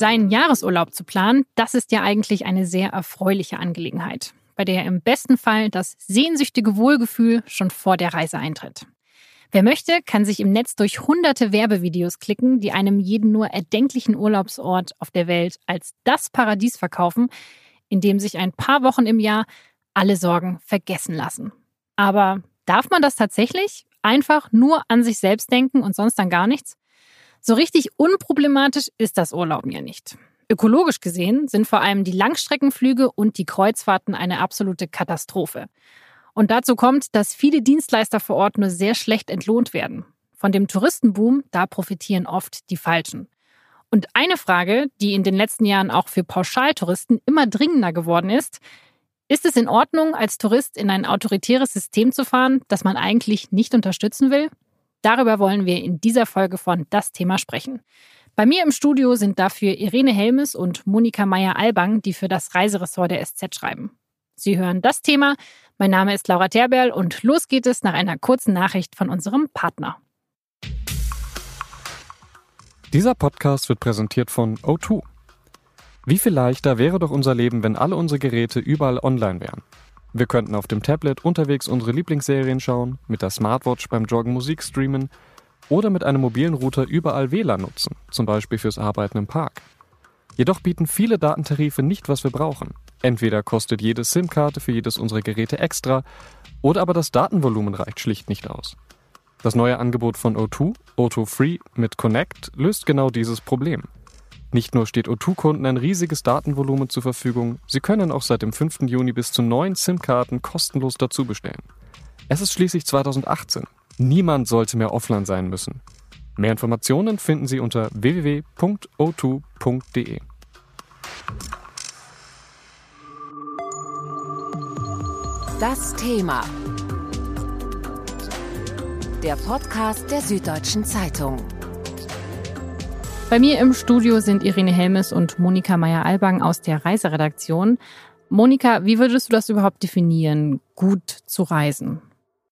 Seinen Jahresurlaub zu planen, das ist ja eigentlich eine sehr erfreuliche Angelegenheit, bei der im besten Fall das sehnsüchtige Wohlgefühl schon vor der Reise eintritt. Wer möchte, kann sich im Netz durch hunderte Werbevideos klicken, die einem jeden nur erdenklichen Urlaubsort auf der Welt als das Paradies verkaufen, in dem sich ein paar Wochen im Jahr alle Sorgen vergessen lassen. Aber darf man das tatsächlich? Einfach nur an sich selbst denken und sonst dann gar nichts? So richtig unproblematisch ist das Urlauben ja nicht. Ökologisch gesehen sind vor allem die Langstreckenflüge und die Kreuzfahrten eine absolute Katastrophe. Und dazu kommt, dass viele Dienstleister vor Ort nur sehr schlecht entlohnt werden. Von dem Touristenboom, da profitieren oft die Falschen. Und eine Frage, die in den letzten Jahren auch für Pauschaltouristen immer dringender geworden ist, ist es in Ordnung, als Tourist in ein autoritäres System zu fahren, das man eigentlich nicht unterstützen will? Darüber wollen wir in dieser Folge von Das Thema sprechen. Bei mir im Studio sind dafür Irene Helmes und Monika Meyer-Albang, die für das Reiseressort der SZ schreiben. Sie hören das Thema. Mein Name ist Laura Terberl und los geht es nach einer kurzen Nachricht von unserem Partner. Dieser Podcast wird präsentiert von O2. Wie viel leichter wäre doch unser Leben, wenn alle unsere Geräte überall online wären? Wir könnten auf dem Tablet unterwegs unsere Lieblingsserien schauen, mit der Smartwatch beim Joggen Musik streamen oder mit einem mobilen Router überall WLAN nutzen, zum Beispiel fürs Arbeiten im Park. Jedoch bieten viele Datentarife nicht, was wir brauchen. Entweder kostet jede SIM-Karte für jedes unserer Geräte extra, oder aber das Datenvolumen reicht schlicht nicht aus. Das neue Angebot von O2, O2 Free mit Connect, löst genau dieses Problem. Nicht nur steht O2-Kunden ein riesiges Datenvolumen zur Verfügung, sie können auch seit dem 5. Juni bis zu neun SIM-Karten kostenlos dazu bestellen. Es ist schließlich 2018. Niemand sollte mehr offline sein müssen. Mehr Informationen finden Sie unter www.o2.de. Das Thema. Der Podcast der Süddeutschen Zeitung. Bei mir im Studio sind Irene Helmes und Monika Meyer-Albang aus der Reiseredaktion. Monika, wie würdest du das überhaupt definieren, gut zu reisen?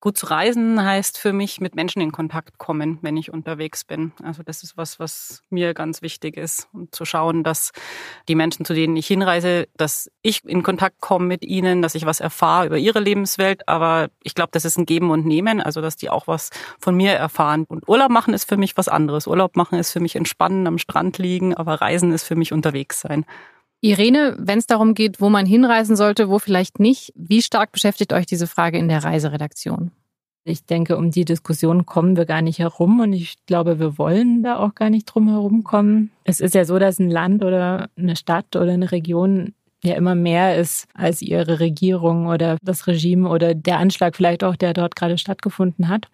Gut zu reisen heißt für mich mit Menschen in Kontakt kommen, wenn ich unterwegs bin. Also das ist was, was mir ganz wichtig ist. Und zu schauen, dass die Menschen, zu denen ich hinreise, dass ich in Kontakt komme mit ihnen, dass ich was erfahre über ihre Lebenswelt. Aber ich glaube, das ist ein Geben und Nehmen, also dass die auch was von mir erfahren. Und Urlaub machen ist für mich was anderes. Urlaub machen ist für mich entspannen, am Strand liegen, aber Reisen ist für mich unterwegs sein. Irene, wenn es darum geht, wo man hinreisen sollte, wo vielleicht nicht, wie stark beschäftigt euch diese Frage in der Reiseredaktion? Ich denke, um die Diskussion kommen wir gar nicht herum und ich glaube, wir wollen da auch gar nicht drum herum kommen. Es ist ja so, dass ein Land oder eine Stadt oder eine Region ja immer mehr ist als ihre Regierung oder das Regime oder der Anschlag vielleicht auch, der dort gerade stattgefunden hat.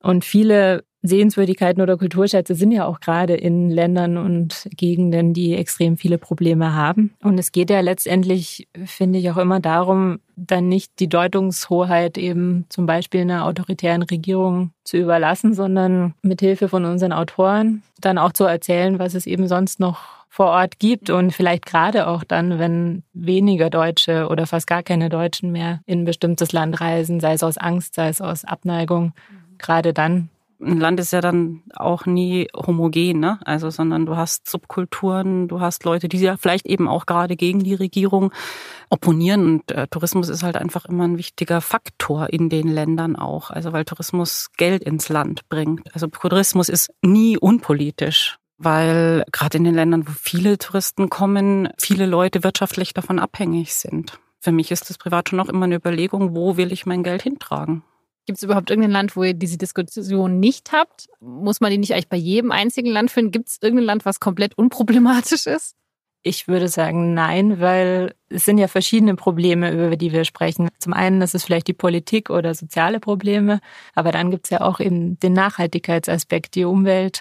Und viele Sehenswürdigkeiten oder Kulturschätze sind ja auch gerade in Ländern und Gegenden, die extrem viele Probleme haben. Und es geht ja letztendlich, finde ich, auch immer darum, dann nicht die Deutungshoheit eben zum Beispiel einer autoritären Regierung zu überlassen, sondern mit Hilfe von unseren Autoren dann auch zu erzählen, was es eben sonst noch vor Ort gibt und vielleicht gerade auch dann, wenn weniger Deutsche oder fast gar keine Deutschen mehr in ein bestimmtes Land reisen, sei es aus Angst, sei es aus Abneigung, gerade dann ein Land ist ja dann auch nie homogen, ne? Also, sondern du hast Subkulturen, du hast Leute, die ja vielleicht eben auch gerade gegen die Regierung opponieren. Und äh, Tourismus ist halt einfach immer ein wichtiger Faktor in den Ländern auch. Also, weil Tourismus Geld ins Land bringt. Also, Tourismus ist nie unpolitisch weil gerade in den Ländern, wo viele Touristen kommen, viele Leute wirtschaftlich davon abhängig sind. Für mich ist das privat schon auch immer eine Überlegung, wo will ich mein Geld hintragen? Gibt es überhaupt irgendein Land, wo ihr diese Diskussion nicht habt? Muss man die nicht eigentlich bei jedem einzigen Land führen? Gibt es irgendein Land, was komplett unproblematisch ist? Ich würde sagen nein, weil es sind ja verschiedene Probleme, über die wir sprechen. Zum einen ist es vielleicht die Politik oder soziale Probleme, aber dann gibt es ja auch eben den Nachhaltigkeitsaspekt, die Umwelt,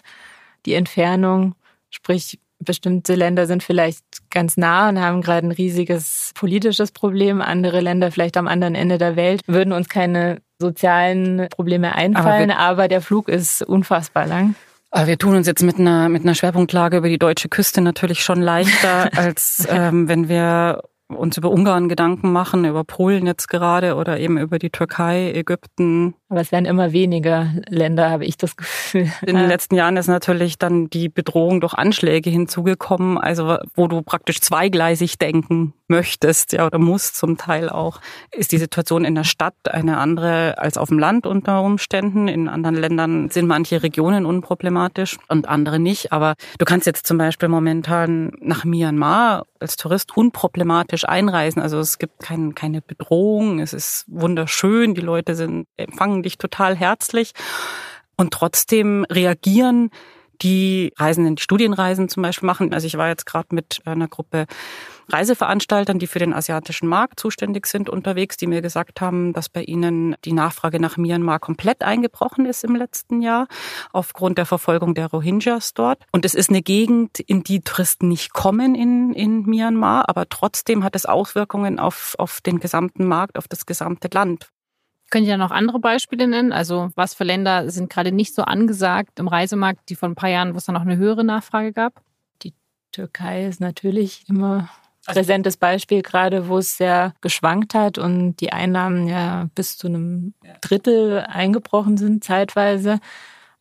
die Entfernung, sprich bestimmte Länder sind vielleicht ganz nah und haben gerade ein riesiges politisches Problem. Andere Länder vielleicht am anderen Ende der Welt würden uns keine sozialen Probleme einfallen, aber, aber der Flug ist unfassbar lang. Aber wir tun uns jetzt mit einer, mit einer Schwerpunktlage über die deutsche Küste natürlich schon leichter, als ähm, wenn wir uns über Ungarn Gedanken machen, über Polen jetzt gerade oder eben über die Türkei, Ägypten. Aber es werden immer weniger Länder, habe ich das Gefühl. In den letzten Jahren ist natürlich dann die Bedrohung durch Anschläge hinzugekommen, also wo du praktisch zweigleisig denken möchtest, ja, oder musst zum Teil auch, ist die Situation in der Stadt eine andere als auf dem Land unter Umständen. In anderen Ländern sind manche Regionen unproblematisch und andere nicht. Aber du kannst jetzt zum Beispiel momentan nach Myanmar als Tourist unproblematisch einreisen. Also es gibt kein, keine Bedrohung, es ist wunderschön, die Leute sind, empfangen dich total herzlich. Und trotzdem reagieren die Reisenden, die Studienreisen zum Beispiel machen. Also ich war jetzt gerade mit einer Gruppe Reiseveranstaltern, die für den asiatischen Markt zuständig sind, unterwegs, die mir gesagt haben, dass bei ihnen die Nachfrage nach Myanmar komplett eingebrochen ist im letzten Jahr aufgrund der Verfolgung der Rohingyas dort. Und es ist eine Gegend, in die Touristen nicht kommen in, in Myanmar, aber trotzdem hat es Auswirkungen auf, auf den gesamten Markt, auf das gesamte Land. Könnt ihr noch andere Beispiele nennen? Also was für Länder sind gerade nicht so angesagt im Reisemarkt, die vor ein paar Jahren, wo es da noch eine höhere Nachfrage gab? Die Türkei ist natürlich immer präsentes Beispiel gerade, wo es sehr geschwankt hat und die Einnahmen ja bis zu einem Drittel eingebrochen sind zeitweise.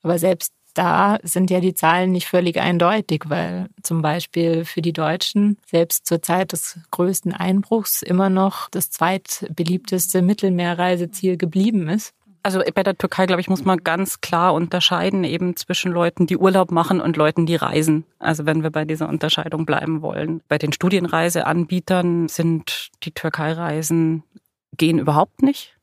Aber selbst da sind ja die Zahlen nicht völlig eindeutig, weil zum Beispiel für die Deutschen selbst zur Zeit des größten Einbruchs immer noch das zweitbeliebteste Mittelmeerreiseziel geblieben ist. Also bei der Türkei, glaube ich, muss man ganz klar unterscheiden eben zwischen Leuten, die Urlaub machen und Leuten, die reisen. Also wenn wir bei dieser Unterscheidung bleiben wollen. Bei den Studienreiseanbietern sind die Türkei-Reisen gehen überhaupt nicht.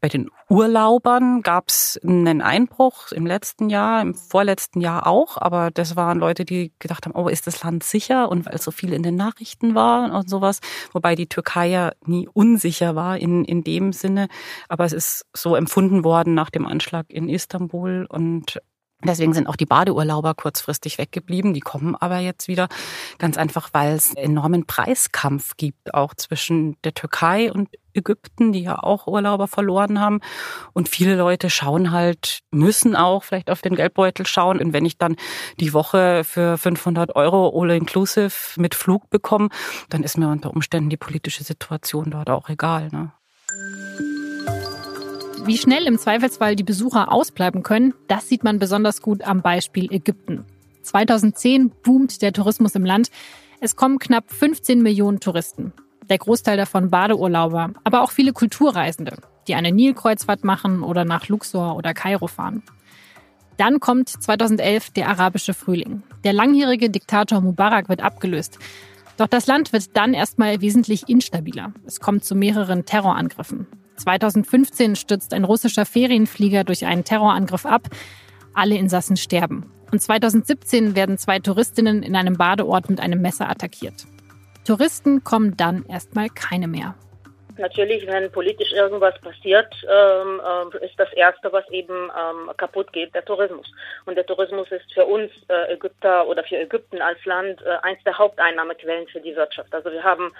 Bei den Urlaubern gab es einen Einbruch im letzten Jahr, im vorletzten Jahr auch, aber das waren Leute, die gedacht haben, oh, ist das Land sicher? Und weil so viel in den Nachrichten war und sowas, wobei die Türkei ja nie unsicher war in, in dem Sinne, aber es ist so empfunden worden nach dem Anschlag in Istanbul und Deswegen sind auch die Badeurlauber kurzfristig weggeblieben. Die kommen aber jetzt wieder ganz einfach, weil es enormen Preiskampf gibt, auch zwischen der Türkei und Ägypten, die ja auch Urlauber verloren haben. Und viele Leute schauen halt, müssen auch vielleicht auf den Geldbeutel schauen. Und wenn ich dann die Woche für 500 Euro all-inclusive mit Flug bekomme, dann ist mir unter Umständen die politische Situation dort auch egal. Ne? Wie schnell im Zweifelsfall die Besucher ausbleiben können, das sieht man besonders gut am Beispiel Ägypten. 2010 boomt der Tourismus im Land. Es kommen knapp 15 Millionen Touristen. Der Großteil davon Badeurlauber, aber auch viele Kulturreisende, die eine Nilkreuzfahrt machen oder nach Luxor oder Kairo fahren. Dann kommt 2011 der arabische Frühling. Der langjährige Diktator Mubarak wird abgelöst. Doch das Land wird dann erstmal wesentlich instabiler. Es kommt zu mehreren Terrorangriffen. 2015 stürzt ein russischer Ferienflieger durch einen Terrorangriff ab. Alle Insassen sterben. Und 2017 werden zwei Touristinnen in einem Badeort mit einem Messer attackiert. Touristen kommen dann erstmal keine mehr. Natürlich, wenn politisch irgendwas passiert, ähm, äh, ist das Erste, was eben ähm, kaputt geht, der Tourismus. Und der Tourismus ist für uns äh, Ägypter oder für Ägypten als Land äh, eins der Haupteinnahmequellen für die Wirtschaft. Also wir haben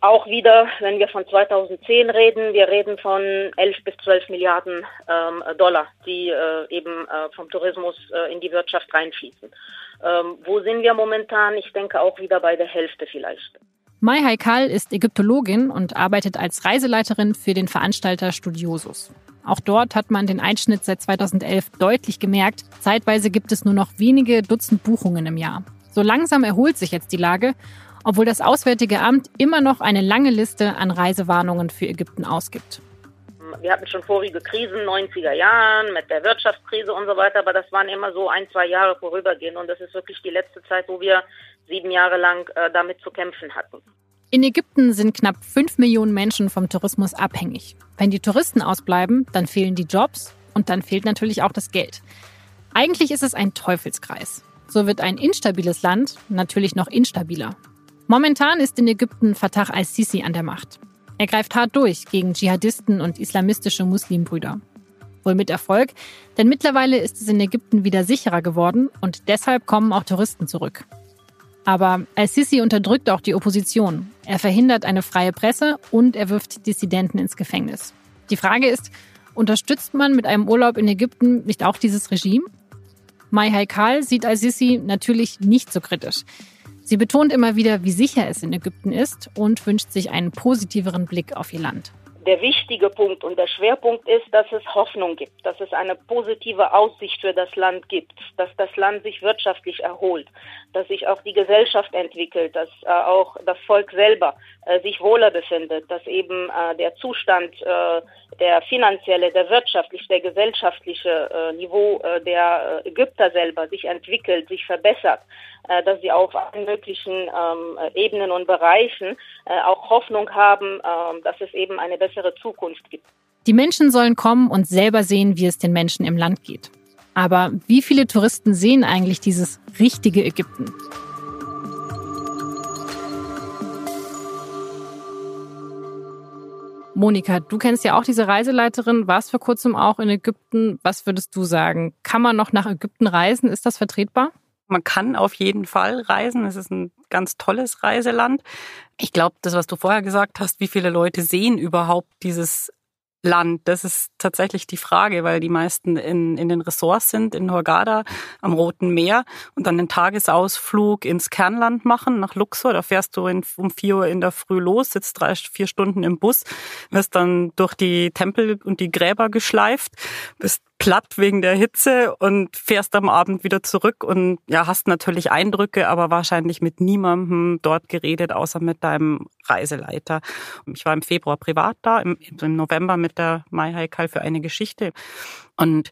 auch wieder, wenn wir von 2010 reden, wir reden von 11 bis 12 Milliarden ähm, Dollar, die äh, eben äh, vom Tourismus äh, in die Wirtschaft reinfließen. Ähm, wo sind wir momentan? Ich denke auch wieder bei der Hälfte vielleicht. Mai Haikal ist Ägyptologin und arbeitet als Reiseleiterin für den Veranstalter Studiosus. Auch dort hat man den Einschnitt seit 2011 deutlich gemerkt. Zeitweise gibt es nur noch wenige Dutzend Buchungen im Jahr. So langsam erholt sich jetzt die Lage obwohl das Auswärtige Amt immer noch eine lange Liste an Reisewarnungen für Ägypten ausgibt. Wir hatten schon vorige Krisen, 90er Jahren, mit der Wirtschaftskrise und so weiter, aber das waren immer so ein, zwei Jahre vorübergehend und das ist wirklich die letzte Zeit, wo wir sieben Jahre lang äh, damit zu kämpfen hatten. In Ägypten sind knapp fünf Millionen Menschen vom Tourismus abhängig. Wenn die Touristen ausbleiben, dann fehlen die Jobs und dann fehlt natürlich auch das Geld. Eigentlich ist es ein Teufelskreis. So wird ein instabiles Land natürlich noch instabiler. Momentan ist in Ägypten Fatah al-Sisi an der Macht. Er greift hart durch gegen Dschihadisten und islamistische Muslimbrüder. Wohl mit Erfolg, denn mittlerweile ist es in Ägypten wieder sicherer geworden und deshalb kommen auch Touristen zurück. Aber al-Sisi unterdrückt auch die Opposition. Er verhindert eine freie Presse und er wirft Dissidenten ins Gefängnis. Die Frage ist, unterstützt man mit einem Urlaub in Ägypten nicht auch dieses Regime? Mai Haikal sieht al-Sisi natürlich nicht so kritisch. Sie betont immer wieder, wie sicher es in Ägypten ist und wünscht sich einen positiveren Blick auf ihr Land der wichtige Punkt und der Schwerpunkt ist, dass es Hoffnung gibt, dass es eine positive Aussicht für das Land gibt, dass das Land sich wirtschaftlich erholt, dass sich auch die Gesellschaft entwickelt, dass äh, auch das Volk selber äh, sich wohler befindet, dass eben äh, der Zustand, äh, der finanzielle, der wirtschaftliche, der gesellschaftliche äh, Niveau äh, der Ägypter selber sich entwickelt, sich verbessert, dass sie auf allen möglichen ähm, Ebenen und Bereichen auch Hoffnung haben, ähm, dass es eben eine bessere Zukunft gibt. Die Menschen sollen kommen und selber sehen, wie es den Menschen im Land geht. Aber wie viele Touristen sehen eigentlich dieses richtige Ägypten? Monika, du kennst ja auch diese Reiseleiterin, warst vor kurzem auch in Ägypten. Was würdest du sagen? Kann man noch nach Ägypten reisen? Ist das vertretbar? Man kann auf jeden Fall reisen. Es ist ein ganz tolles Reiseland. Ich glaube, das, was du vorher gesagt hast, wie viele Leute sehen überhaupt dieses Land? Das ist tatsächlich die Frage, weil die meisten in, in den Ressorts sind, in Hurghada am Roten Meer und dann den Tagesausflug ins Kernland machen, nach Luxor. Da fährst du in, um vier Uhr in der Früh los, sitzt drei, vier Stunden im Bus, wirst dann durch die Tempel und die Gräber geschleift, bist platt wegen der Hitze und fährst am Abend wieder zurück und ja, hast natürlich Eindrücke, aber wahrscheinlich mit niemandem dort geredet, außer mit deinem Reiseleiter. Ich war im Februar privat da, im, im November mit der Mai Haikal für eine Geschichte und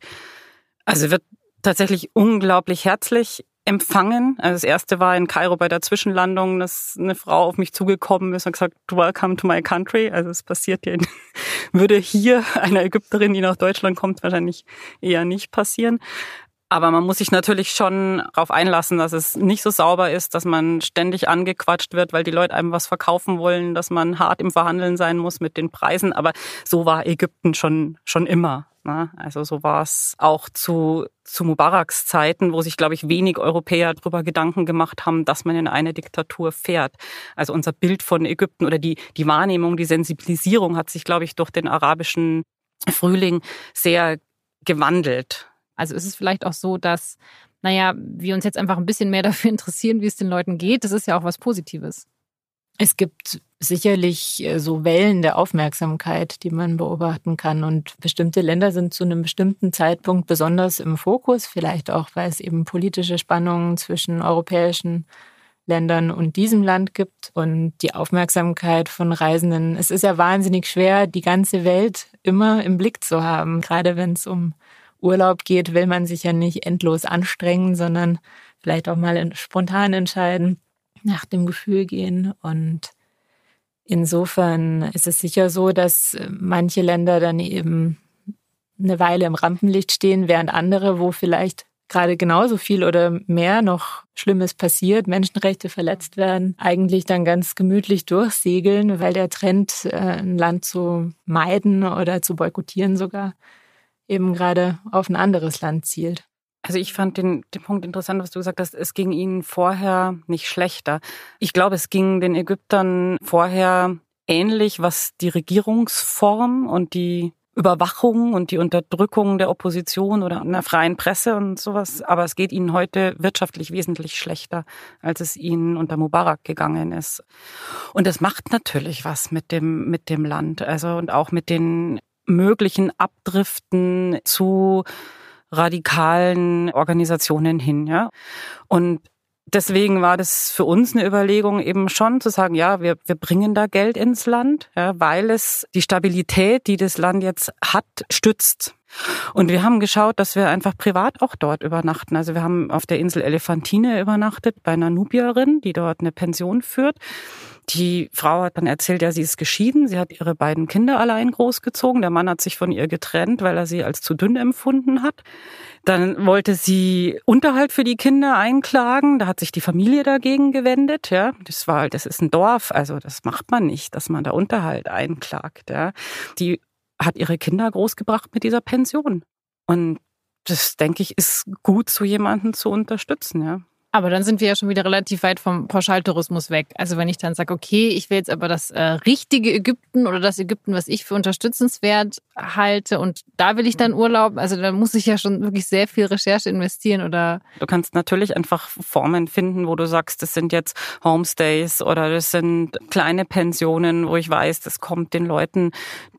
also wird tatsächlich unglaublich herzlich empfangen. Also das erste war in Kairo bei der Zwischenlandung, dass eine Frau auf mich zugekommen ist und gesagt, welcome to my country. Also es passiert ja, würde hier einer Ägypterin, die nach Deutschland kommt, wahrscheinlich eher nicht passieren. Aber man muss sich natürlich schon darauf einlassen, dass es nicht so sauber ist, dass man ständig angequatscht wird, weil die Leute einem was verkaufen wollen, dass man hart im Verhandeln sein muss mit den Preisen. Aber so war Ägypten schon, schon immer. Ne? Also so war es auch zu, zu Mubaraks Zeiten, wo sich, glaube ich, wenig Europäer darüber Gedanken gemacht haben, dass man in eine Diktatur fährt. Also unser Bild von Ägypten oder die, die Wahrnehmung, die Sensibilisierung hat sich, glaube ich, durch den arabischen Frühling sehr gewandelt. Also ist es vielleicht auch so, dass, naja, wir uns jetzt einfach ein bisschen mehr dafür interessieren, wie es den Leuten geht. Das ist ja auch was Positives. Es gibt sicherlich äh, so Wellen der Aufmerksamkeit, die man beobachten kann. Und bestimmte Länder sind zu einem bestimmten Zeitpunkt besonders im Fokus, vielleicht auch, weil es eben politische Spannungen zwischen europäischen Ländern und diesem Land gibt und die Aufmerksamkeit von Reisenden. Es ist ja wahnsinnig schwer, die ganze Welt immer im Blick zu haben, gerade wenn es um Urlaub geht, will man sich ja nicht endlos anstrengen, sondern vielleicht auch mal spontan entscheiden, nach dem Gefühl gehen. Und insofern ist es sicher so, dass manche Länder dann eben eine Weile im Rampenlicht stehen, während andere, wo vielleicht gerade genauso viel oder mehr noch Schlimmes passiert, Menschenrechte verletzt werden, eigentlich dann ganz gemütlich durchsegeln, weil der Trend, äh, ein Land zu meiden oder zu boykottieren sogar, eben gerade auf ein anderes Land zielt. Also ich fand den, den Punkt interessant, was du gesagt hast, es ging ihnen vorher nicht schlechter. Ich glaube, es ging den Ägyptern vorher ähnlich, was die Regierungsform und die Überwachung und die Unterdrückung der Opposition oder einer freien Presse und sowas. Aber es geht ihnen heute wirtschaftlich wesentlich schlechter, als es ihnen unter Mubarak gegangen ist. Und das macht natürlich was mit dem, mit dem Land. Also und auch mit den möglichen Abdriften zu radikalen Organisationen hin, ja. Und deswegen war das für uns eine Überlegung eben schon zu sagen, ja, wir, wir bringen da Geld ins Land, ja, weil es die Stabilität, die das Land jetzt hat, stützt. Und wir haben geschaut, dass wir einfach privat auch dort übernachten. Also wir haben auf der Insel Elefantine übernachtet bei einer Nubierin, die dort eine Pension führt. Die Frau hat dann erzählt, ja, sie ist geschieden. Sie hat ihre beiden Kinder allein großgezogen. Der Mann hat sich von ihr getrennt, weil er sie als zu dünn empfunden hat. Dann wollte sie Unterhalt für die Kinder einklagen. Da hat sich die Familie dagegen gewendet. Ja, das war, das ist ein Dorf. Also das macht man nicht, dass man da Unterhalt einklagt. Ja, die hat ihre Kinder großgebracht mit dieser Pension. Und das denke ich ist gut, so jemanden zu unterstützen. Ja. Aber dann sind wir ja schon wieder relativ weit vom Pauschaltourismus weg. Also wenn ich dann sage, okay, ich will jetzt aber das äh, richtige Ägypten oder das Ägypten, was ich für unterstützenswert halte und da will ich dann Urlaub, also da muss ich ja schon wirklich sehr viel Recherche investieren oder. Du kannst natürlich einfach Formen finden, wo du sagst, das sind jetzt Homestays oder das sind kleine Pensionen, wo ich weiß, das kommt den Leuten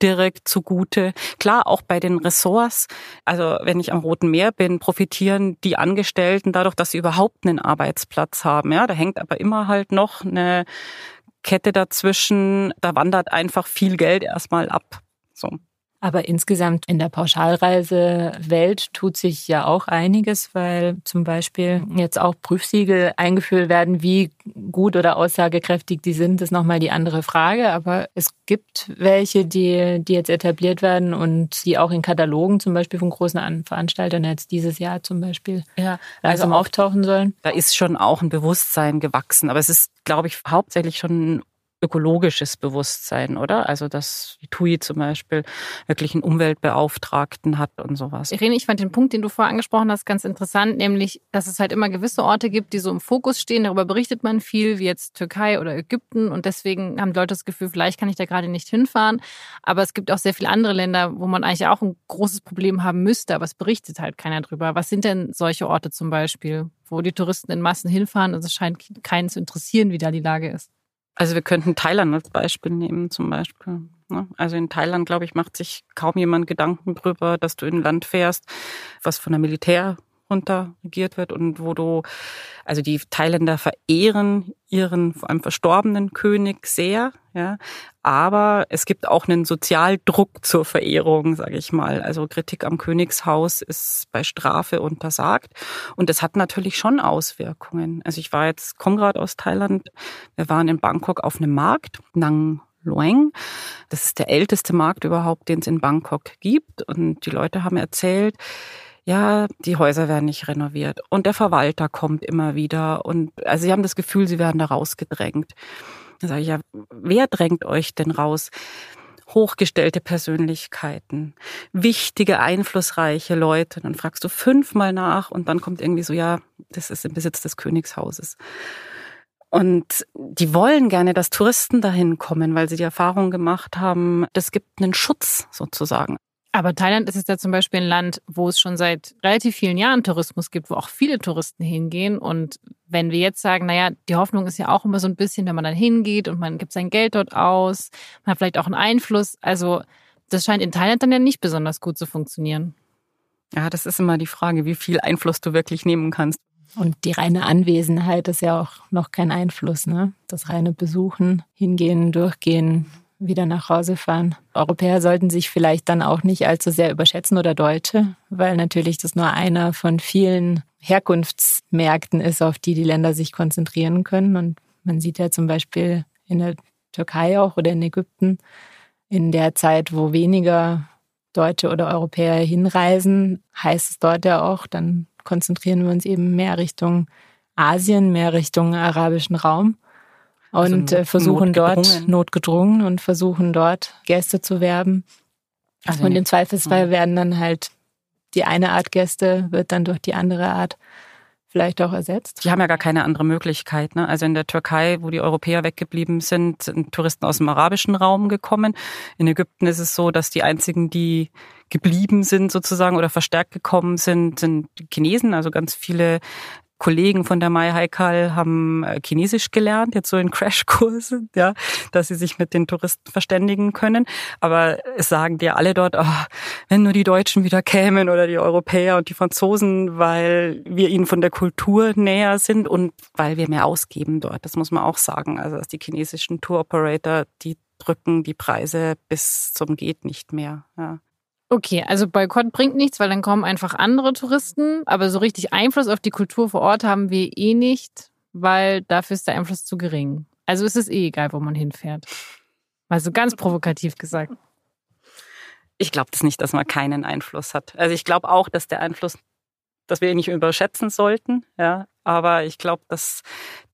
direkt zugute. Klar, auch bei den Ressorts, also wenn ich am Roten Meer bin, profitieren die Angestellten dadurch, dass sie überhaupt einen Arbeitsplatz haben. Ja, da hängt aber immer halt noch eine Kette dazwischen. Da wandert einfach viel Geld erstmal ab. So. Aber insgesamt in der Pauschalreisewelt tut sich ja auch einiges, weil zum Beispiel jetzt auch Prüfsiegel eingeführt werden. Wie gut oder aussagekräftig die sind, ist nochmal die andere Frage. Aber es gibt welche, die, die jetzt etabliert werden und die auch in Katalogen zum Beispiel von großen Veranstaltern jetzt dieses Jahr zum Beispiel ja, also auftauchen sollen. Da ist schon auch ein Bewusstsein gewachsen. Aber es ist, glaube ich, hauptsächlich schon ökologisches Bewusstsein, oder? Also, dass die TUI zum Beispiel wirklich einen Umweltbeauftragten hat und sowas. Irene, ich fand den Punkt, den du vorher angesprochen hast, ganz interessant, nämlich, dass es halt immer gewisse Orte gibt, die so im Fokus stehen. Darüber berichtet man viel, wie jetzt Türkei oder Ägypten. Und deswegen haben Leute das Gefühl, vielleicht kann ich da gerade nicht hinfahren. Aber es gibt auch sehr viele andere Länder, wo man eigentlich auch ein großes Problem haben müsste, aber es berichtet halt keiner drüber. Was sind denn solche Orte zum Beispiel, wo die Touristen in Massen hinfahren und es scheint keinen zu interessieren, wie da die Lage ist? Also wir könnten Thailand als Beispiel nehmen zum Beispiel. Ne? Also in Thailand, glaube ich, macht sich kaum jemand Gedanken drüber, dass du in ein Land fährst, was von der Militär runter regiert wird und wo du, also die Thailänder verehren ihren vor allem verstorbenen König sehr, ja, aber es gibt auch einen Sozialdruck zur Verehrung, sage ich mal. Also Kritik am Königshaus ist bei Strafe untersagt und das hat natürlich schon Auswirkungen. Also ich war jetzt, gerade aus Thailand, wir waren in Bangkok auf einem Markt, Nang Luang. Das ist der älteste Markt überhaupt, den es in Bangkok gibt. Und die Leute haben erzählt, ja, die Häuser werden nicht renoviert und der Verwalter kommt immer wieder und also sie haben das Gefühl, sie werden da rausgedrängt. Da sage ich ja, wer drängt euch denn raus? Hochgestellte Persönlichkeiten, wichtige, einflussreiche Leute. Dann fragst du fünfmal nach und dann kommt irgendwie so, ja, das ist im Besitz des Königshauses. Und die wollen gerne, dass Touristen dahin kommen, weil sie die Erfahrung gemacht haben, das gibt einen Schutz sozusagen. Aber Thailand ist jetzt ja zum Beispiel ein Land, wo es schon seit relativ vielen Jahren Tourismus gibt, wo auch viele Touristen hingehen. Und wenn wir jetzt sagen, naja, die Hoffnung ist ja auch immer so ein bisschen, wenn man dann hingeht und man gibt sein Geld dort aus, man hat vielleicht auch einen Einfluss. Also das scheint in Thailand dann ja nicht besonders gut zu funktionieren. Ja, das ist immer die Frage, wie viel Einfluss du wirklich nehmen kannst. Und die reine Anwesenheit ist ja auch noch kein Einfluss, ne? Das reine Besuchen, hingehen, durchgehen, wieder nach Hause fahren. Europäer sollten sich vielleicht dann auch nicht allzu sehr überschätzen oder Deutsche, weil natürlich das nur einer von vielen Herkunftsmärkten ist, auf die die Länder sich konzentrieren können. Und man sieht ja zum Beispiel in der Türkei auch oder in Ägypten, in der Zeit, wo weniger Deutsche oder Europäer hinreisen, heißt es dort ja auch, dann konzentrieren wir uns eben mehr Richtung Asien, mehr Richtung arabischen Raum. Also und also versuchen dort notgedrungen und versuchen dort Gäste zu werben. Also und im Zweifelsfall ja. werden dann halt die eine Art Gäste wird dann durch die andere Art vielleicht auch ersetzt. Die haben ja gar keine andere Möglichkeit. Ne? Also in der Türkei, wo die Europäer weggeblieben sind, sind Touristen aus dem arabischen Raum gekommen. In Ägypten ist es so, dass die einzigen, die geblieben sind sozusagen oder verstärkt gekommen sind, sind Chinesen. Also ganz viele Kollegen von der Mai Haikal haben äh, Chinesisch gelernt, jetzt so in Crashkurse, ja, dass sie sich mit den Touristen verständigen können. Aber es sagen dir alle dort, oh, wenn nur die Deutschen wieder kämen oder die Europäer und die Franzosen, weil wir ihnen von der Kultur näher sind und weil wir mehr ausgeben dort. Das muss man auch sagen. Also dass die chinesischen Tour Operator, die drücken die Preise bis zum geht nicht mehr. Ja. Okay, also Boykott bringt nichts, weil dann kommen einfach andere Touristen. Aber so richtig Einfluss auf die Kultur vor Ort haben wir eh nicht, weil dafür ist der Einfluss zu gering. Also ist es eh egal, wo man hinfährt. Also ganz provokativ gesagt. Ich glaube das nicht, dass man keinen Einfluss hat. Also ich glaube auch, dass der Einfluss, dass wir ihn nicht überschätzen sollten. Ja, aber ich glaube, dass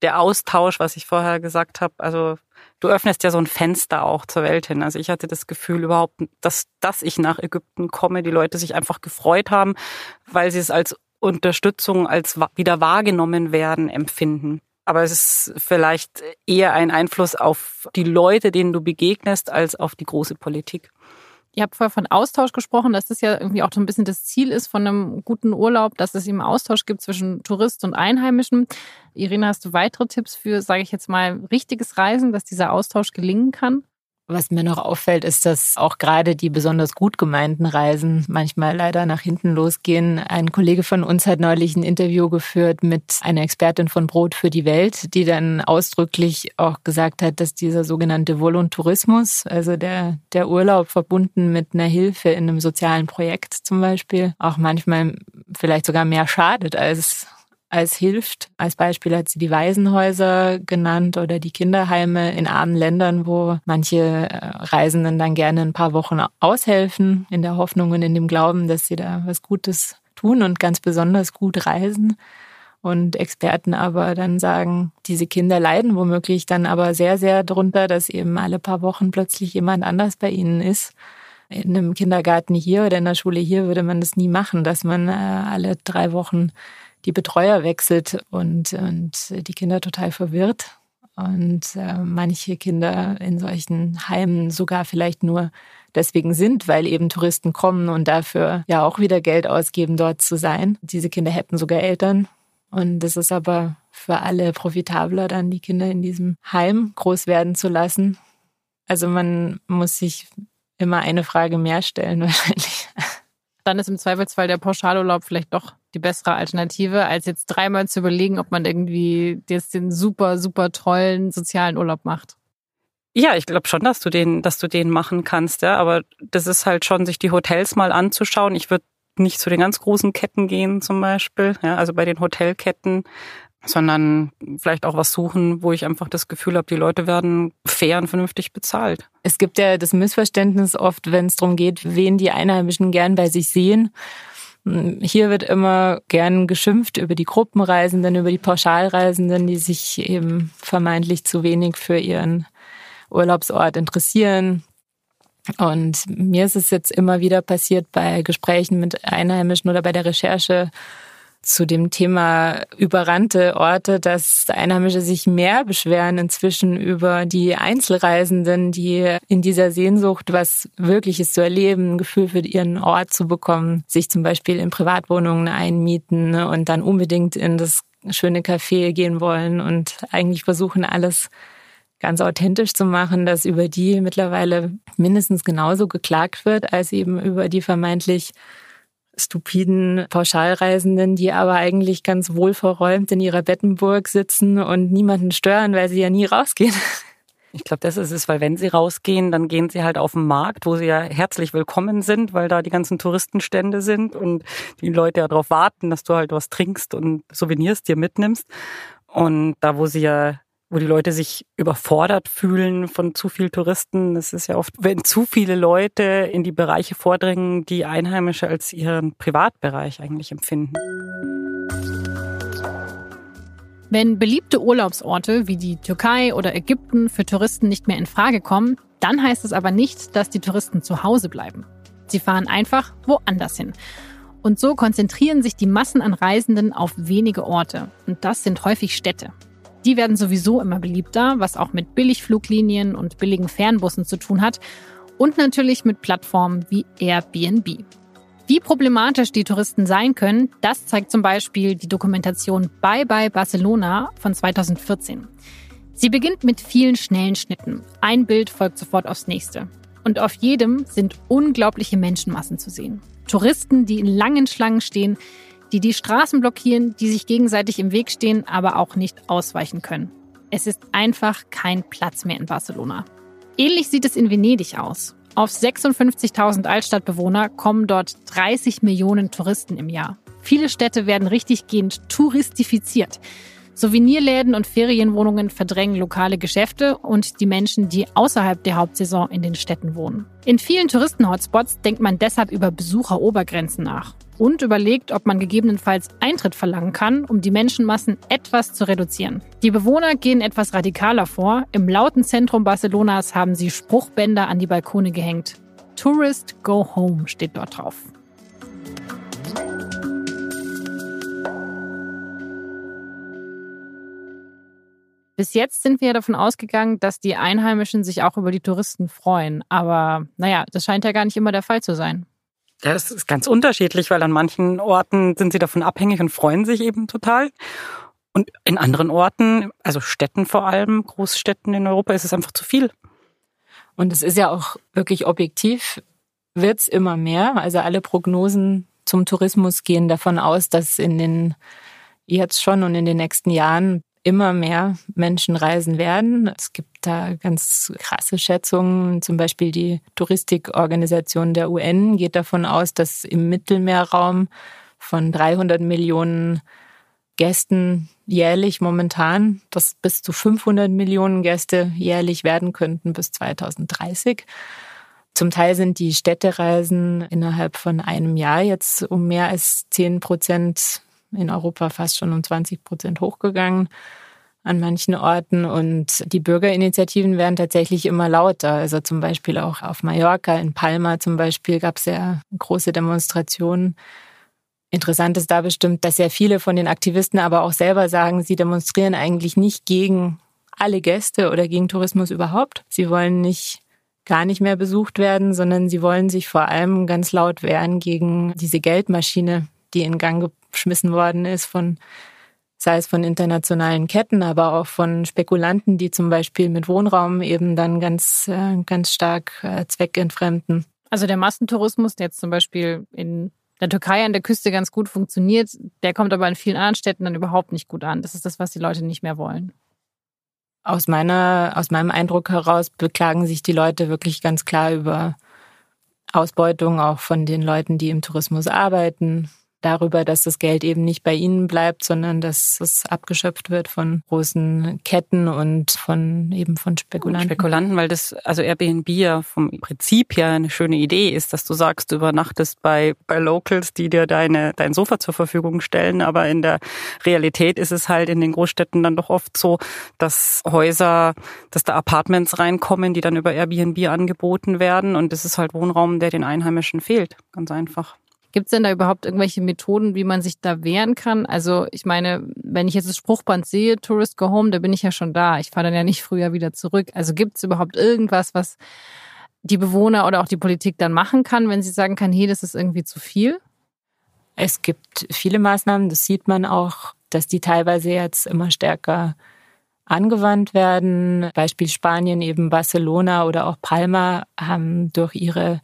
der Austausch, was ich vorher gesagt habe, also du öffnest ja so ein Fenster auch zur Welt hin. Also ich hatte das Gefühl überhaupt, dass, dass ich nach Ägypten komme, die Leute sich einfach gefreut haben, weil sie es als Unterstützung als wieder wahrgenommen werden empfinden. Aber es ist vielleicht eher ein Einfluss auf die Leute, denen du begegnest, als auf die große Politik. Ihr habt vorher von Austausch gesprochen, dass das ja irgendwie auch so ein bisschen das Ziel ist von einem guten Urlaub, dass es eben Austausch gibt zwischen Tourist und Einheimischen. Irina, hast du weitere Tipps für, sage ich jetzt mal, richtiges Reisen, dass dieser Austausch gelingen kann? Was mir noch auffällt, ist, dass auch gerade die besonders gut gemeinten Reisen manchmal leider nach hinten losgehen. Ein Kollege von uns hat neulich ein Interview geführt mit einer Expertin von Brot für die Welt, die dann ausdrücklich auch gesagt hat, dass dieser sogenannte Volontourismus, also der, der Urlaub verbunden mit einer Hilfe in einem sozialen Projekt zum Beispiel, auch manchmal vielleicht sogar mehr schadet als als hilft. Als Beispiel hat sie die Waisenhäuser genannt oder die Kinderheime in armen Ländern, wo manche äh, Reisenden dann gerne ein paar Wochen aushelfen, in der Hoffnung und in dem Glauben, dass sie da was Gutes tun und ganz besonders gut reisen. Und Experten aber dann sagen, diese Kinder leiden womöglich dann aber sehr, sehr drunter, dass eben alle paar Wochen plötzlich jemand anders bei ihnen ist in einem Kindergarten hier oder in der Schule hier würde man das nie machen, dass man äh, alle drei Wochen die Betreuer wechselt und, und die Kinder total verwirrt. Und äh, manche Kinder in solchen Heimen sogar vielleicht nur deswegen sind, weil eben Touristen kommen und dafür ja auch wieder Geld ausgeben, dort zu sein. Diese Kinder hätten sogar Eltern. Und es ist aber für alle profitabler, dann die Kinder in diesem Heim groß werden zu lassen. Also man muss sich immer eine Frage mehr stellen wahrscheinlich dann ist im Zweifelsfall der Pauschalurlaub vielleicht doch die bessere Alternative, als jetzt dreimal zu überlegen, ob man irgendwie jetzt den super, super tollen sozialen Urlaub macht. Ja, ich glaube schon, dass du den, dass du den machen kannst, ja. Aber das ist halt schon, sich die Hotels mal anzuschauen. Ich würde nicht zu den ganz großen Ketten gehen, zum Beispiel. Ja, also bei den Hotelketten sondern vielleicht auch was suchen, wo ich einfach das Gefühl habe, die Leute werden fair und vernünftig bezahlt. Es gibt ja das Missverständnis oft, wenn es darum geht, wen die Einheimischen gern bei sich sehen. Hier wird immer gern geschimpft über die Gruppenreisenden, über die Pauschalreisenden, die sich eben vermeintlich zu wenig für ihren Urlaubsort interessieren. Und mir ist es jetzt immer wieder passiert bei Gesprächen mit Einheimischen oder bei der Recherche zu dem Thema überrannte Orte, dass Einheimische sich mehr beschweren inzwischen über die Einzelreisenden, die in dieser Sehnsucht, was Wirkliches zu erleben, ein Gefühl für ihren Ort zu bekommen, sich zum Beispiel in Privatwohnungen einmieten und dann unbedingt in das schöne Café gehen wollen und eigentlich versuchen, alles ganz authentisch zu machen, dass über die mittlerweile mindestens genauso geklagt wird, als eben über die vermeintlich stupiden Pauschalreisenden, die aber eigentlich ganz wohlverräumt in ihrer Bettenburg sitzen und niemanden stören, weil sie ja nie rausgehen. Ich glaube, das ist es, weil wenn sie rausgehen, dann gehen sie halt auf den Markt, wo sie ja herzlich willkommen sind, weil da die ganzen Touristenstände sind und die Leute ja darauf warten, dass du halt was trinkst und Souvenirs dir mitnimmst. Und da, wo sie ja wo die Leute sich überfordert fühlen von zu viel Touristen. Das ist ja oft, wenn zu viele Leute in die Bereiche vordringen, die Einheimische als ihren Privatbereich eigentlich empfinden. Wenn beliebte Urlaubsorte wie die Türkei oder Ägypten für Touristen nicht mehr in Frage kommen, dann heißt es aber nicht, dass die Touristen zu Hause bleiben. Sie fahren einfach woanders hin. Und so konzentrieren sich die Massen an Reisenden auf wenige Orte. Und das sind häufig Städte. Die werden sowieso immer beliebter, was auch mit Billigfluglinien und billigen Fernbussen zu tun hat. Und natürlich mit Plattformen wie Airbnb. Wie problematisch die Touristen sein können, das zeigt zum Beispiel die Dokumentation Bye Bye Barcelona von 2014. Sie beginnt mit vielen schnellen Schnitten. Ein Bild folgt sofort aufs nächste. Und auf jedem sind unglaubliche Menschenmassen zu sehen. Touristen, die in langen Schlangen stehen, die die Straßen blockieren, die sich gegenseitig im Weg stehen, aber auch nicht ausweichen können. Es ist einfach kein Platz mehr in Barcelona. Ähnlich sieht es in Venedig aus. Auf 56.000 Altstadtbewohner kommen dort 30 Millionen Touristen im Jahr. Viele Städte werden richtiggehend touristifiziert. Souvenirläden und Ferienwohnungen verdrängen lokale Geschäfte und die Menschen, die außerhalb der Hauptsaison in den Städten wohnen. In vielen Touristenhotspots denkt man deshalb über Besucherobergrenzen nach und überlegt, ob man gegebenenfalls Eintritt verlangen kann, um die Menschenmassen etwas zu reduzieren. Die Bewohner gehen etwas radikaler vor. Im lauten Zentrum Barcelonas haben sie Spruchbänder an die Balkone gehängt. Tourist Go Home steht dort drauf. Bis jetzt sind wir ja davon ausgegangen, dass die Einheimischen sich auch über die Touristen freuen. Aber naja, das scheint ja gar nicht immer der Fall zu sein. Ja, das ist ganz unterschiedlich, weil an manchen Orten sind sie davon abhängig und freuen sich eben total. Und in anderen Orten, also Städten vor allem, Großstädten in Europa, ist es einfach zu viel. Und es ist ja auch wirklich objektiv, wird's immer mehr. Also alle Prognosen zum Tourismus gehen davon aus, dass in den jetzt schon und in den nächsten Jahren immer mehr Menschen reisen werden. Es gibt da ganz krasse Schätzungen. Zum Beispiel die Touristikorganisation der UN geht davon aus, dass im Mittelmeerraum von 300 Millionen Gästen jährlich momentan, dass bis zu 500 Millionen Gäste jährlich werden könnten bis 2030. Zum Teil sind die Städtereisen innerhalb von einem Jahr jetzt um mehr als 10 Prozent, in Europa fast schon um 20 Prozent hochgegangen an manchen Orten und die Bürgerinitiativen werden tatsächlich immer lauter. Also zum Beispiel auch auf Mallorca, in Palma zum Beispiel gab es ja große Demonstrationen Interessant ist da bestimmt, dass sehr viele von den Aktivisten aber auch selber sagen, sie demonstrieren eigentlich nicht gegen alle Gäste oder gegen Tourismus überhaupt. Sie wollen nicht gar nicht mehr besucht werden, sondern sie wollen sich vor allem ganz laut wehren gegen diese Geldmaschine, die in Gang geschmissen worden ist von sei es von internationalen Ketten, aber auch von Spekulanten, die zum Beispiel mit Wohnraum eben dann ganz, äh, ganz stark äh, zweckentfremden. Also der Massentourismus, der jetzt zum Beispiel in der Türkei an der Küste ganz gut funktioniert, der kommt aber in vielen anderen Städten dann überhaupt nicht gut an. Das ist das, was die Leute nicht mehr wollen. Aus meiner, aus meinem Eindruck heraus beklagen sich die Leute wirklich ganz klar über Ausbeutung auch von den Leuten, die im Tourismus arbeiten, darüber, dass das Geld eben nicht bei ihnen bleibt, sondern dass es abgeschöpft wird von großen Ketten und von eben von Spekulanten. Spekulanten, weil das, also Airbnb ja vom Prinzip her eine schöne Idee ist, dass du sagst, du übernachtest bei, bei Locals, die dir deine, dein Sofa zur Verfügung stellen. Aber in der Realität ist es halt in den Großstädten dann doch oft so, dass Häuser, dass da Apartments reinkommen, die dann über Airbnb angeboten werden. Und das ist halt Wohnraum, der den Einheimischen fehlt. Ganz einfach. Gibt es denn da überhaupt irgendwelche Methoden, wie man sich da wehren kann? Also ich meine, wenn ich jetzt das Spruchband sehe, Tourist Go Home, da bin ich ja schon da. Ich fahre dann ja nicht früher wieder zurück. Also gibt es überhaupt irgendwas, was die Bewohner oder auch die Politik dann machen kann, wenn sie sagen kann, hey, das ist irgendwie zu viel? Es gibt viele Maßnahmen, das sieht man auch, dass die teilweise jetzt immer stärker angewandt werden. Beispiel Spanien, eben Barcelona oder auch Palma haben durch ihre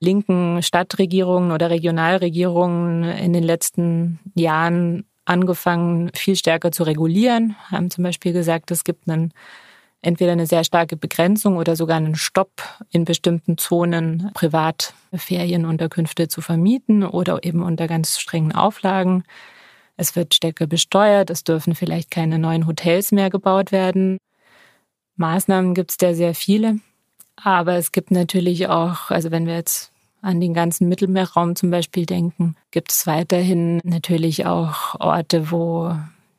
linken Stadtregierungen oder Regionalregierungen in den letzten Jahren angefangen, viel stärker zu regulieren, haben zum Beispiel gesagt, es gibt einen, entweder eine sehr starke Begrenzung oder sogar einen Stopp in bestimmten Zonen Privatferienunterkünfte zu vermieten oder eben unter ganz strengen Auflagen. Es wird stärker besteuert, es dürfen vielleicht keine neuen Hotels mehr gebaut werden. Maßnahmen gibt es da sehr viele. Aber es gibt natürlich auch, also wenn wir jetzt an den ganzen Mittelmeerraum zum Beispiel denken, gibt es weiterhin natürlich auch Orte, wo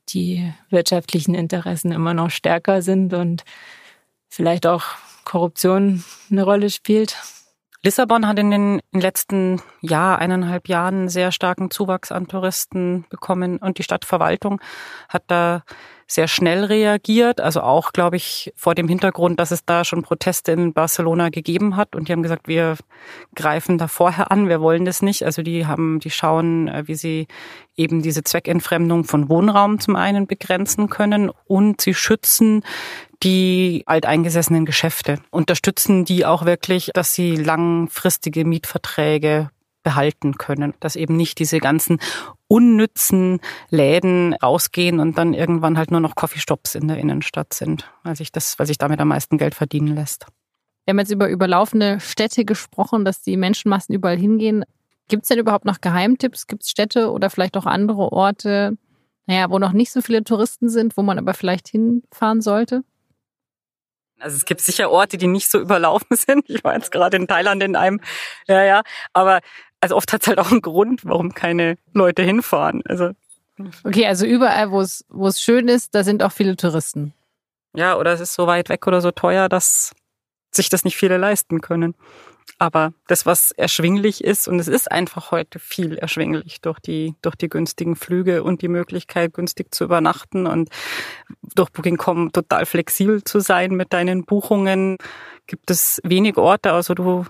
die wirtschaftlichen Interessen immer noch stärker sind und vielleicht auch Korruption eine Rolle spielt. Lissabon hat in den letzten Jahr, eineinhalb Jahren sehr starken Zuwachs an Touristen bekommen und die Stadtverwaltung hat da sehr schnell reagiert. Also auch, glaube ich, vor dem Hintergrund, dass es da schon Proteste in Barcelona gegeben hat. Und die haben gesagt, wir greifen da vorher an, wir wollen das nicht. Also die haben, die schauen, äh, wie sie eben diese Zweckentfremdung von Wohnraum zum einen begrenzen können und sie schützen die alteingesessenen Geschäfte, unterstützen die auch wirklich, dass sie langfristige Mietverträge behalten können, dass eben nicht diese ganzen unnützen Läden rausgehen und dann irgendwann halt nur noch Coffeeshops in der Innenstadt sind, weil sich das, weil sich damit am meisten Geld verdienen lässt. Wir haben jetzt über überlaufende Städte gesprochen, dass die Menschenmassen überall hingehen. Gibt es denn überhaupt noch Geheimtipps? Gibt es Städte oder vielleicht auch andere Orte, naja, wo noch nicht so viele Touristen sind, wo man aber vielleicht hinfahren sollte? Also es gibt sicher Orte, die nicht so überlaufen sind. Ich war jetzt gerade in Thailand in einem, ja, ja. Aber also oft hat es halt auch einen Grund, warum keine Leute hinfahren. Also okay, also überall, wo es wo es schön ist, da sind auch viele Touristen. Ja, oder es ist so weit weg oder so teuer, dass sich das nicht viele leisten können. Aber das, was erschwinglich ist, und es ist einfach heute viel erschwinglich durch die, durch die günstigen Flüge und die Möglichkeit, günstig zu übernachten und durch Booking.com total flexibel zu sein mit deinen Buchungen, gibt es wenig Orte, also du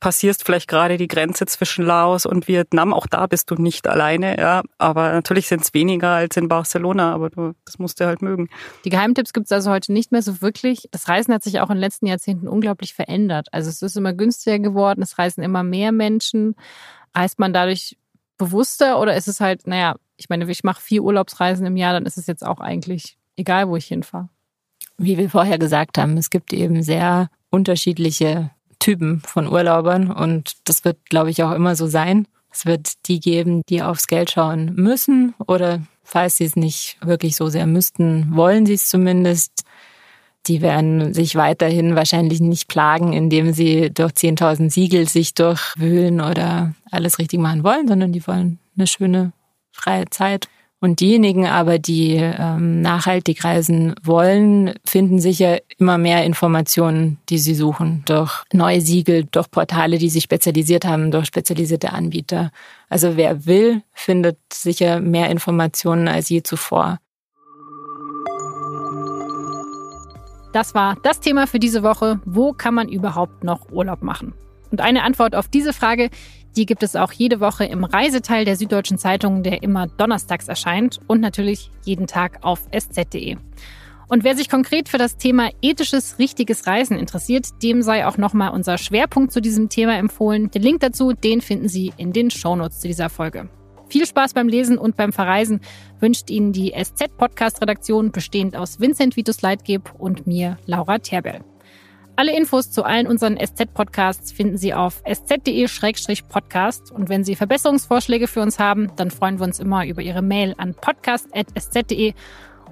passierst vielleicht gerade die Grenze zwischen Laos und Vietnam. Auch da bist du nicht alleine, ja. Aber natürlich sind es weniger als in Barcelona, aber du, das musst du halt mögen. Die Geheimtipps gibt es also heute nicht mehr so wirklich. Das Reisen hat sich auch in den letzten Jahrzehnten unglaublich verändert. Also es ist immer günstiger geworden, es reisen immer mehr Menschen. Reist man dadurch bewusster oder ist es halt, naja, ich meine, ich mache vier Urlaubsreisen im Jahr, dann ist es jetzt auch eigentlich egal, wo ich hinfahre. Wie wir vorher gesagt haben, es gibt eben sehr unterschiedliche Typen von Urlaubern und das wird, glaube ich, auch immer so sein. Es wird die geben, die aufs Geld schauen müssen oder falls sie es nicht wirklich so sehr müssten, wollen sie es zumindest. Die werden sich weiterhin wahrscheinlich nicht plagen, indem sie durch 10.000 Siegel sich durchwühlen oder alles richtig machen wollen, sondern die wollen eine schöne freie Zeit. Und diejenigen aber, die ähm, nachhaltig reisen wollen, finden sicher immer mehr Informationen, die sie suchen, durch neue Siegel, durch Portale, die sich spezialisiert haben, durch spezialisierte Anbieter. Also wer will, findet sicher mehr Informationen als je zuvor. Das war das Thema für diese Woche. Wo kann man überhaupt noch Urlaub machen? Und eine Antwort auf diese Frage die gibt es auch jede Woche im Reiseteil der Süddeutschen Zeitung, der immer donnerstags erscheint und natürlich jeden Tag auf sz.de. Und wer sich konkret für das Thema ethisches, richtiges Reisen interessiert, dem sei auch nochmal unser Schwerpunkt zu diesem Thema empfohlen. Den Link dazu, den finden Sie in den Shownotes zu dieser Folge. Viel Spaß beim Lesen und beim Verreisen wünscht Ihnen die SZ-Podcast-Redaktion, bestehend aus Vincent Vitus Leitgeb und mir, Laura Terbell. Alle Infos zu allen unseren SZ-Podcasts finden Sie auf sz.de-podcast. Und wenn Sie Verbesserungsvorschläge für uns haben, dann freuen wir uns immer über Ihre Mail an podcast.sz.de.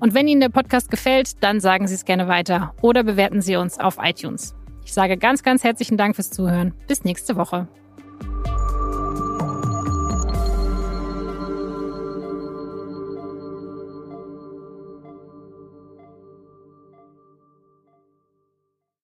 Und wenn Ihnen der Podcast gefällt, dann sagen Sie es gerne weiter oder bewerten Sie uns auf iTunes. Ich sage ganz, ganz herzlichen Dank fürs Zuhören. Bis nächste Woche.